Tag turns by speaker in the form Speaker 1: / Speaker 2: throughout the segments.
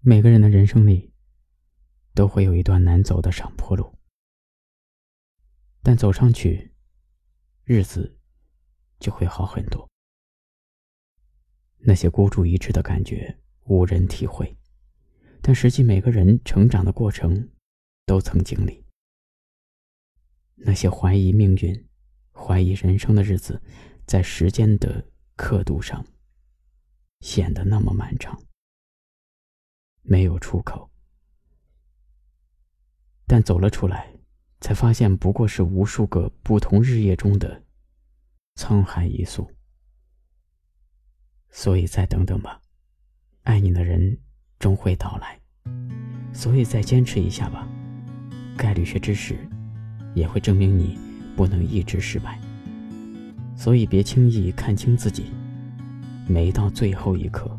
Speaker 1: 每个人的人生里，都会有一段难走的上坡路，但走上去，日子就会好很多。那些孤注一掷的感觉，无人体会，但实际每个人成长的过程，都曾经历。那些怀疑命运、怀疑人生的日子，在时间的刻度上，显得那么漫长，没有出口。但走了出来，才发现不过是无数个不同日夜中的沧海一粟。所以再等等吧，爱你的人终会到来。所以再坚持一下吧，概率学知识也会证明你不能一直失败。所以别轻易看清自己，没到最后一刻，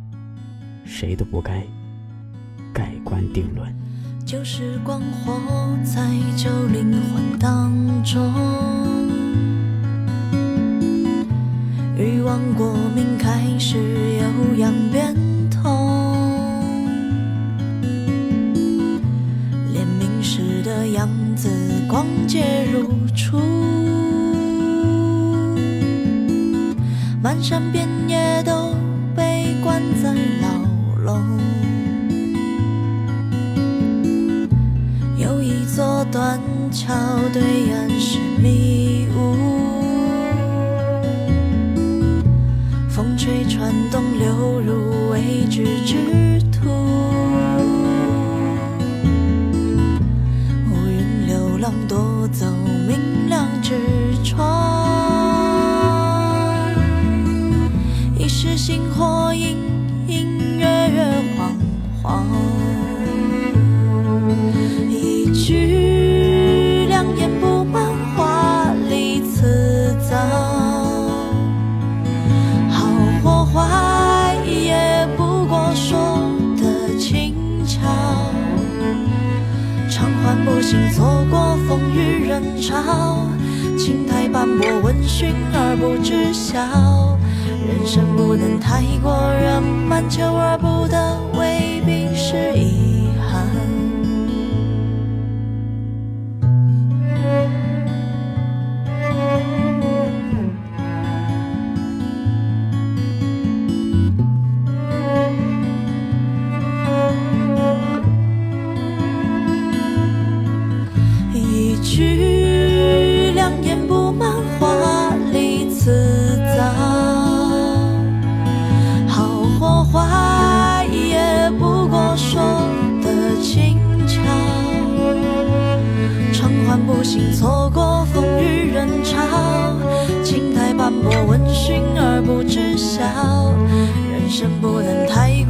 Speaker 1: 谁都不该盖棺定论。
Speaker 2: 旧时光活在旧灵魂当中，欲望过敏开始有样变通，连明时的样子光洁如初，漫山遍野都被关在牢笼。断桥，对岸是迷经，错过风雨人潮，青苔斑驳，闻讯而不知晓。人生不能太过圆满，求而不得，未必是句良言不满，华丽辞藻，好或坏也不过说的轻巧。偿还不幸，错过风雨人潮，青苔斑驳，闻讯而不知晓。人生不能太